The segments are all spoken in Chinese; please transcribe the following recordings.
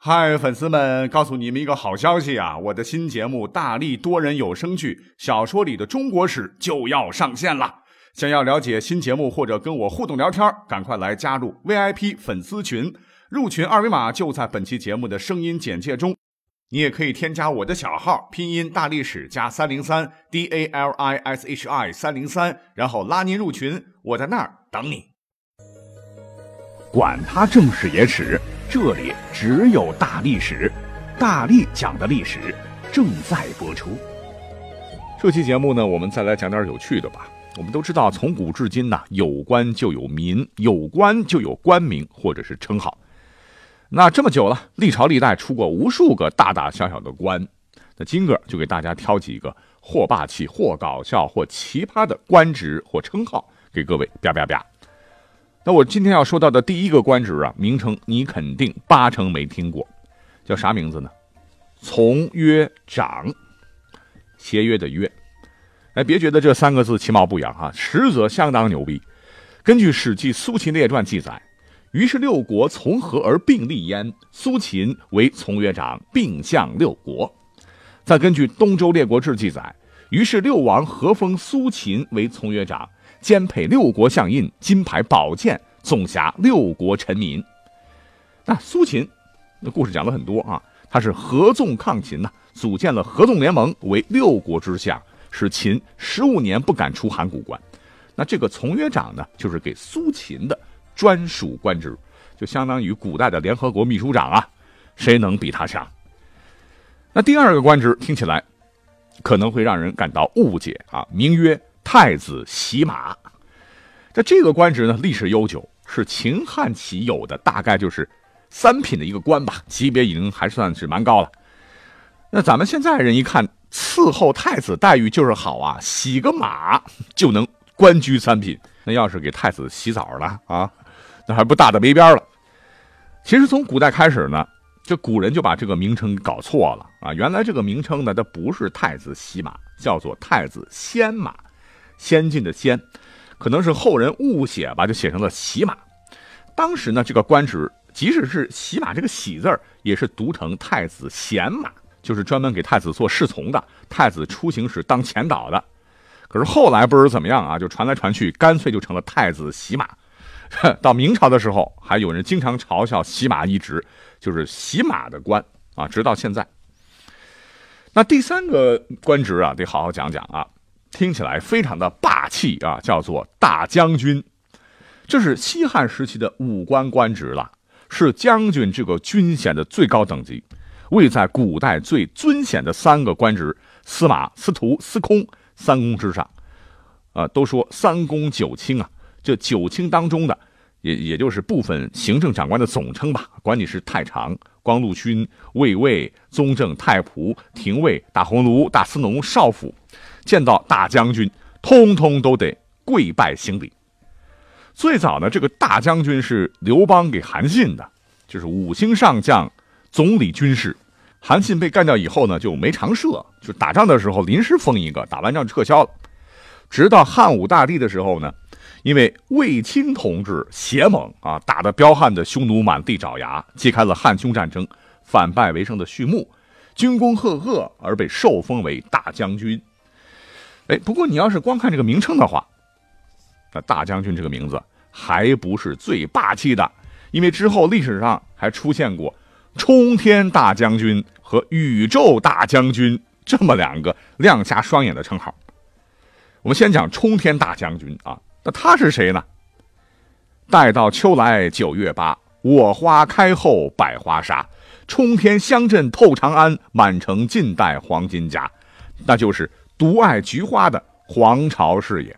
嗨，粉丝们，告诉你们一个好消息啊！我的新节目《大力多人有声剧小说里的中国史》就要上线了。想要了解新节目或者跟我互动聊天，赶快来加入 VIP 粉丝群，入群二维码就在本期节目的声音简介中。你也可以添加我的小号，拼音大历史加三零三 D A L I S H I 三零三，然后拉您入群，我在那儿等你。管他正史野史。这里只有大历史，大力讲的历史正在播出。这期节目呢，我们再来讲点有趣的吧。我们都知道，从古至今呢，有官就有民，有官就有官名或者是称号。那这么久了，历朝历代出过无数个大大小小的官。那今个就给大家挑几个或霸气、或搞笑、或奇葩的官职或称号，给各位啪啪啪。那我今天要说到的第一个官职啊，名称你肯定八成没听过，叫啥名字呢？从约长，协约的约。哎，别觉得这三个字其貌不扬啊，实则相当牛逼。根据《史记·苏秦列传》记载，于是六国从何而并立焉？苏秦为从约长，并相六国。再根据《东周列国志》记载，于是六王合封苏秦为从约长。兼配六国相印、金牌宝剑，总辖六国臣民。那苏秦，那故事讲了很多啊。他是合纵抗秦呐，组建了合纵联盟，为六国之相，使秦十五年不敢出函谷关。那这个从约长呢，就是给苏秦的专属官职，就相当于古代的联合国秘书长啊。谁能比他强？那第二个官职听起来可能会让人感到误解啊，名曰。太子洗马，那这个官职呢，历史悠久，是秦汉起有的，大概就是三品的一个官吧，级别已经还算是蛮高了。那咱们现在人一看，伺候太子待遇就是好啊，洗个马就能官居三品。那要是给太子洗澡了啊，那还不大的没边了。其实从古代开始呢，这古人就把这个名称搞错了啊。原来这个名称呢，它不是太子洗马，叫做太子先马。先进的先，可能是后人误写吧，就写成了洗马。当时呢，这个官职即使是洗马这个喜字儿，也是读成太子贤马，就是专门给太子做侍从的，太子出行时当前导的。可是后来不知怎么样啊，就传来传去，干脆就成了太子洗马。到明朝的时候，还有人经常嘲笑洗马一职就是洗马的官啊，直到现在。那第三个官职啊，得好好讲讲啊。听起来非常的霸气啊，叫做大将军，这是西汉时期的武官官职了，是将军这个军衔的最高等级，位在古代最尊显的三个官职司马、司徒、司空三公之上。啊，都说三公九卿啊，这九卿当中的，也也就是部分行政长官的总称吧，管你是太常、光禄勋、卫尉、宗正、太仆、廷尉、大鸿胪、大司农、少府。见到大将军，通通都得跪拜行礼。最早呢，这个大将军是刘邦给韩信的，就是五星上将、总理军事。韩信被干掉以后呢，就没常设，就打仗的时候临时封一个，打完仗撤销了。直到汉武大帝的时候呢，因为卫青同志邪猛啊，打得彪悍的匈奴满地找牙，揭开了汉匈战争反败为胜的序幕，军功赫赫而被受封为大将军。哎，不过你要是光看这个名称的话，那大将军这个名字还不是最霸气的，因为之后历史上还出现过冲天大将军和宇宙大将军这么两个亮瞎双眼的称号。我们先讲冲天大将军啊，那他是谁呢？待到秋来九月八，我花开后百花杀，冲天香阵透长安，满城尽带黄金甲，那就是。独爱菊花的黄巢是也，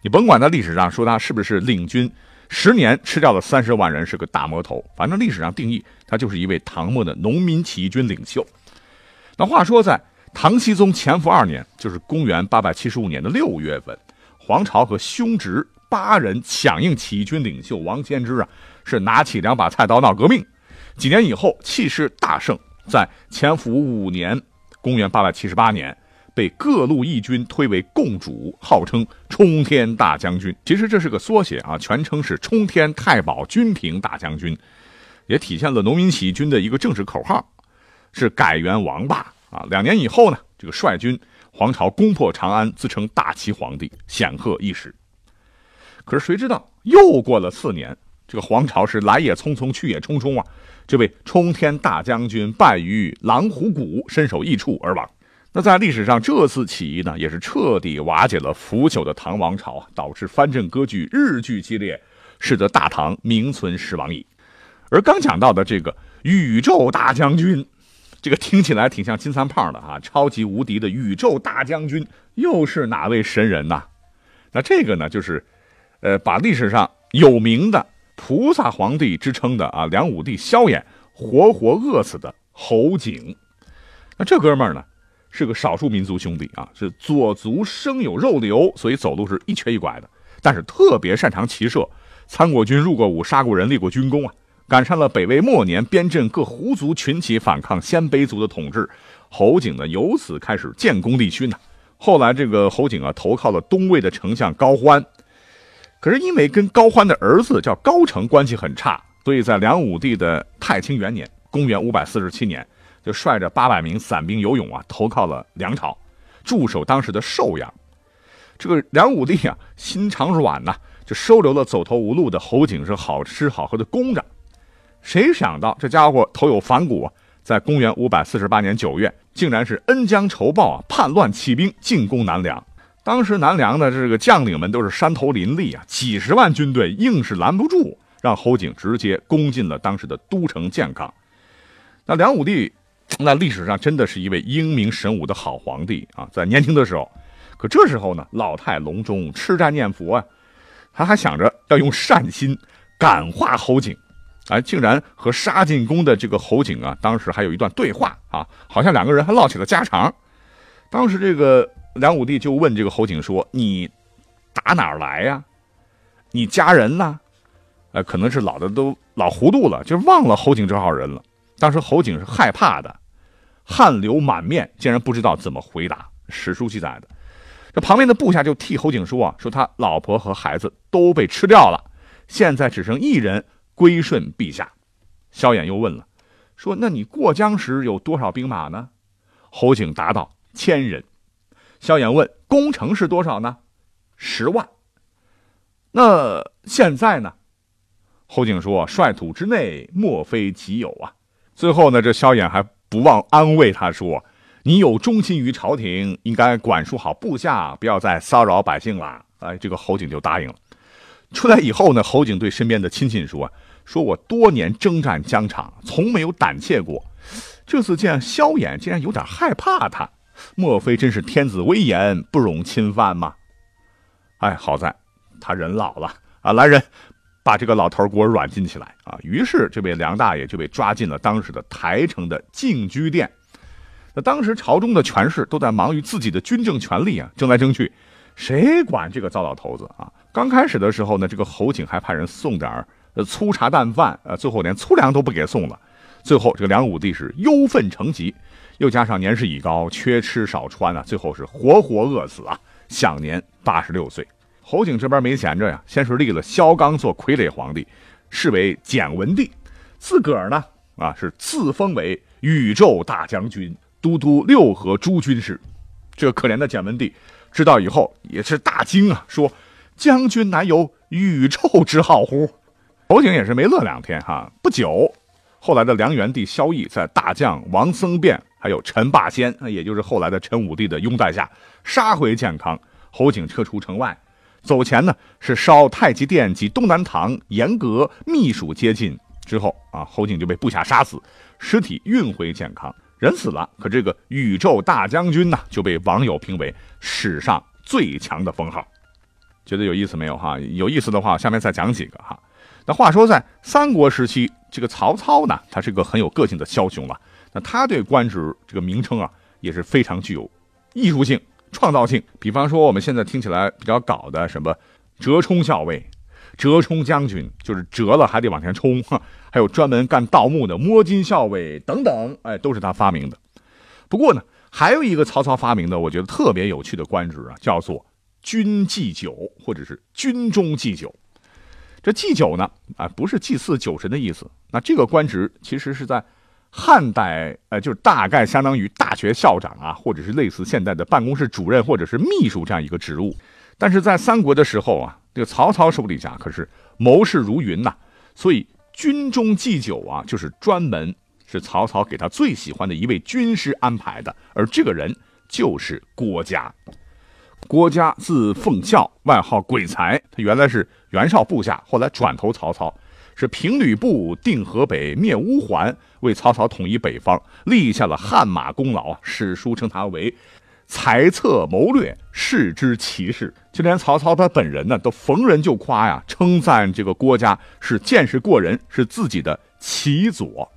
你甭管他历史上说他是不是领军十年吃掉了三十万人是个大魔头，反正历史上定义他就是一位唐末的农民起义军领袖。那话说在唐僖宗乾伏二年，就是公元八百七十五年的六月份，黄巢和兄侄八人响应起义军领袖王先之啊，是拿起两把菜刀闹革命。几年以后气势大盛，在乾伏五年，公元八百七十八年。被各路义军推为共主，号称冲天大将军。其实这是个缩写啊，全称是冲天太保军平大将军。也体现了农民起义军的一个正式口号，是改元王霸啊。两年以后呢，这个率军皇朝攻破长安，自称大齐皇帝，显赫一时。可是谁知道又过了四年，这个皇朝是来也匆匆，去也匆匆啊。这位冲天大将军败于狼虎谷，身首异处而亡。那在历史上，这次起义呢，也是彻底瓦解了腐朽的唐王朝，导致藩镇割据日剧激烈，使得大唐名存实亡矣。而刚讲到的这个宇宙大将军，这个听起来挺像金三胖的啊，超级无敌的宇宙大将军又是哪位神人呐？那这个呢，就是，呃，把历史上有名的菩萨皇帝之称的啊，梁武帝萧衍活活饿死的侯景。那这哥们儿呢？是个少数民族兄弟啊，是左足生有肉瘤，所以走路是一瘸一拐的。但是特别擅长骑射，参过军，入过伍，杀过人，立过军功啊。赶上了北魏末年边镇各胡族群起反抗鲜卑族的统治，侯景呢由此开始建功立勋呐。后来这个侯景啊投靠了东魏的丞相高欢，可是因为跟高欢的儿子叫高澄关系很差，所以在梁武帝的太清元年（公元547年）。就率着八百名散兵游勇啊，投靠了梁朝，驻守当时的寿阳。这个梁武帝啊，心肠软呐，就收留了走投无路的侯景，是好吃好喝的供着。谁想到这家伙头有反骨啊，在公元五百四十八年九月，竟然是恩将仇报啊，叛乱起兵进攻南梁。当时南梁的这个将领们都是山头林立啊，几十万军队硬是拦不住，让侯景直接攻进了当时的都城建康。那梁武帝。那历史上真的是一位英明神武的好皇帝啊！在年轻的时候，可这时候呢，老态龙钟，吃斋念佛啊，他还想着要用善心感化侯景，哎，竟然和杀进宫的这个侯景啊，当时还有一段对话啊，好像两个人还唠起了家常。当时这个梁武帝就问这个侯景说：“你打哪儿来呀？你家人呢？”哎，可能是老的都老糊涂了，就忘了侯景这号人了。当时侯景是害怕的。汗流满面，竟然不知道怎么回答。史书记载的，这旁边的部下就替侯景说啊，说他老婆和孩子都被吃掉了，现在只剩一人归顺陛下。萧衍又问了，说那你过江时有多少兵马呢？侯景答道：千人。萧衍问，攻城是多少呢？十万。那现在呢？侯景说，率土之内，莫非己有啊。最后呢，这萧衍还。不忘安慰他说：“你有忠心于朝廷，应该管束好部下，不要再骚扰百姓了。”哎，这个侯景就答应了。出来以后呢，侯景对身边的亲戚说：“说我多年征战疆场，从没有胆怯过，这次见萧衍，竟然有点害怕他。莫非真是天子威严，不容侵犯吗？”哎，好在他人老了啊，来人。把这个老头给我软禁起来啊！于是这位梁大爷就被抓进了当时的台城的禁居殿。那当时朝中的权势都在忙于自己的军政权力啊，争来争去，谁管这个糟老头子啊？刚开始的时候呢，这个侯景还派人送点呃粗茶淡饭，呃，最后连粗粮都不给送了。最后这个梁武帝是忧愤成疾，又加上年事已高，缺吃少穿啊，最后是活活饿死啊，享年八十六岁。侯景这边没闲着呀，先是立了萧纲做傀儡皇帝，是为简文帝，自个儿呢啊是自封为宇宙大将军、都督六合诸军事。这可怜的简文帝知道以后也是大惊啊，说：“将军乃有宇宙之号乎？”侯景也是没乐两天哈。不久，后来的梁元帝萧绎在大将王僧辩还有陈霸先，也就是后来的陈武帝的拥戴下，杀回建康。侯景撤出城外。走前呢，是烧太极殿及东南堂，严格秘书接近之后啊，侯景就被部下杀死，尸体运回建康，人死了，可这个宇宙大将军呢，就被网友评为史上最强的封号，觉得有意思没有哈？有意思的话，下面再讲几个哈。那话说在三国时期，这个曹操呢，他是个很有个性的枭雄了，那他对官职这个名称啊，也是非常具有艺术性。创造性，比方说我们现在听起来比较搞的什么折冲校尉、折冲将军，就是折了还得往前冲；还有专门干盗墓的摸金校尉等等，哎，都是他发明的。不过呢，还有一个曹操发明的，我觉得特别有趣的官职啊，叫做军祭酒或者是军中祭酒。这祭酒呢，啊，不是祭祀酒神的意思。那这个官职其实是在汉代，呃，就是大概相当于大学校长啊，或者是类似现在的办公室主任或者是秘书这样一个职务。但是在三国的时候啊，这个曹操手底下可是谋士如云呐，所以军中祭酒啊，就是专门是曹操给他最喜欢的一位军师安排的，而这个人就是郭嘉。郭嘉字奉孝，外号鬼才。他原来是袁绍部下，后来转投曹操，是平吕布、定河北、灭乌桓，为曹操统一北方立下了汗马功劳啊！史书称他为才策谋略，世之奇士。就连曹操他本人呢，都逢人就夸呀，称赞这个郭嘉是见识过人，是自己的奇佐。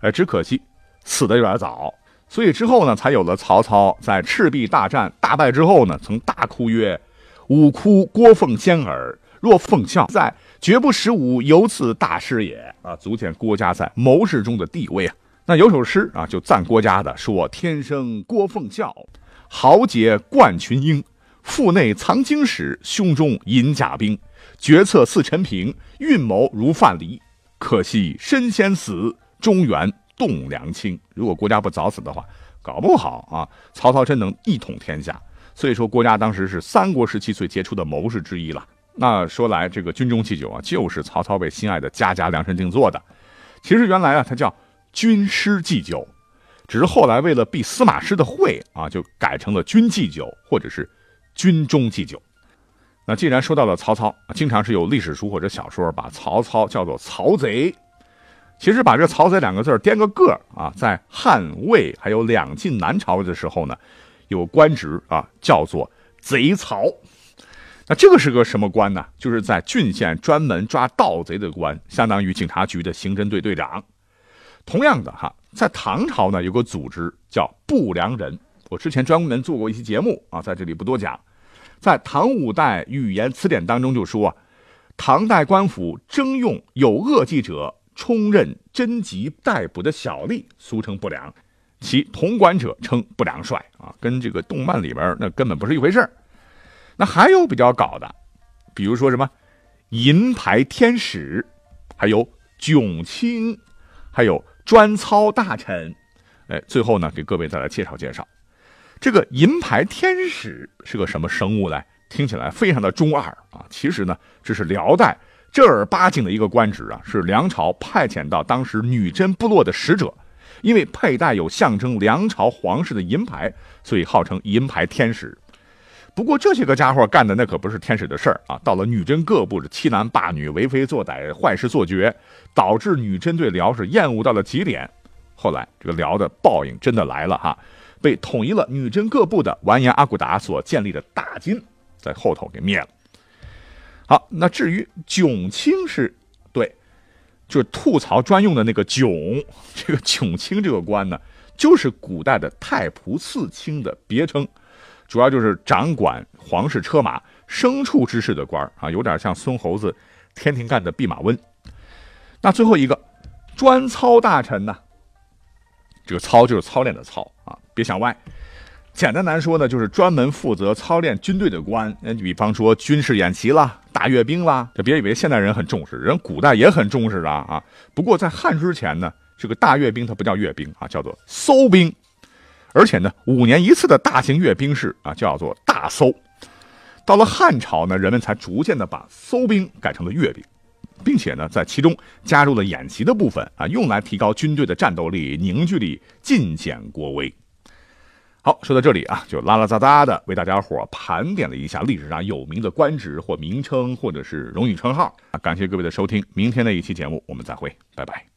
哎，只可惜死的有点早。所以之后呢，才有了曹操在赤壁大战大败之后呢，曾大哭曰：“吾哭郭奉先耳，若奉孝在，绝不使吾有此大师也。”啊，足见郭嘉在谋士中的地位啊。那有首诗啊，就赞郭嘉的，说：“天生郭奉孝，豪杰冠群英，腹内藏经史，胸中隐甲兵，决策似陈平，运谋如范蠡。可惜身先死，中原。”栋梁卿，如果郭嘉不早死的话，搞不好啊，曹操真能一统天下。所以说，郭嘉当时是三国时期最杰出的谋士之一了。那说来，这个军中祭酒啊，就是曹操为心爱的佳佳量身定做的。其实原来啊，它叫军师祭酒，只是后来为了避司马师的讳啊，就改成了军祭酒或者是军中祭酒。那既然说到了曹操，经常是有历史书或者小说把曹操叫做曹贼。其实把这“曹贼”两个字颠个个啊，在汉魏还有两晋南朝的时候呢，有官职啊，叫做贼曹。那这个是个什么官呢？就是在郡县专门抓盗贼的官，相当于警察局的刑侦队队长。同样的哈，在唐朝呢，有个组织叫不良人。我之前专门做过一期节目啊，在这里不多讲。在唐五代语言词典当中就说啊，唐代官府征用有恶迹者。充任侦缉逮捕的小吏，俗称不良，其统管者称不良帅啊，跟这个动漫里边那根本不是一回事那还有比较搞的，比如说什么银牌天使，还有囧卿，还有专操大臣。哎，最后呢，给各位再来介绍介绍，这个银牌天使是个什么生物呢？听起来非常的中二啊，其实呢，这是辽代。正儿八经的一个官职啊，是梁朝派遣到当时女真部落的使者，因为佩戴有象征梁朝皇室的银牌，所以号称银牌天使。不过这些个家伙干的那可不是天使的事儿啊！到了女真各部是欺男霸女、为非作歹、坏事做绝，导致女真对辽是厌恶到了极点。后来这个辽的报应真的来了哈，被统一了女真各部的完颜阿骨打所建立的大金在后头给灭了。好，那至于囧卿是，对，就是吐槽专用的那个囧。这个囧卿这个官呢，就是古代的太仆寺卿的别称，主要就是掌管皇室车马、牲畜之事的官啊，有点像孙猴子天庭干的弼马温。那最后一个专操大臣呢，这个操就是操练的操啊，别想歪。简单来说呢，就是专门负责操练军队的官。你比方说军事演习啦、大阅兵啦，这别以为现代人很重视，人古代也很重视的啊。不过在汉之前呢，这个大阅兵它不叫阅兵啊，叫做搜兵。而且呢，五年一次的大型阅兵式啊，叫做大搜。到了汉朝呢，人们才逐渐的把搜兵改成了阅兵，并且呢，在其中加入了演习的部分啊，用来提高军队的战斗力、凝聚力、尽显国威。好，说到这里啊，就拉拉杂杂的为大家伙盘点了一下历史上有名的官职或名称，或者是荣誉称号啊。感谢各位的收听，明天的一期节目我们再会，拜拜。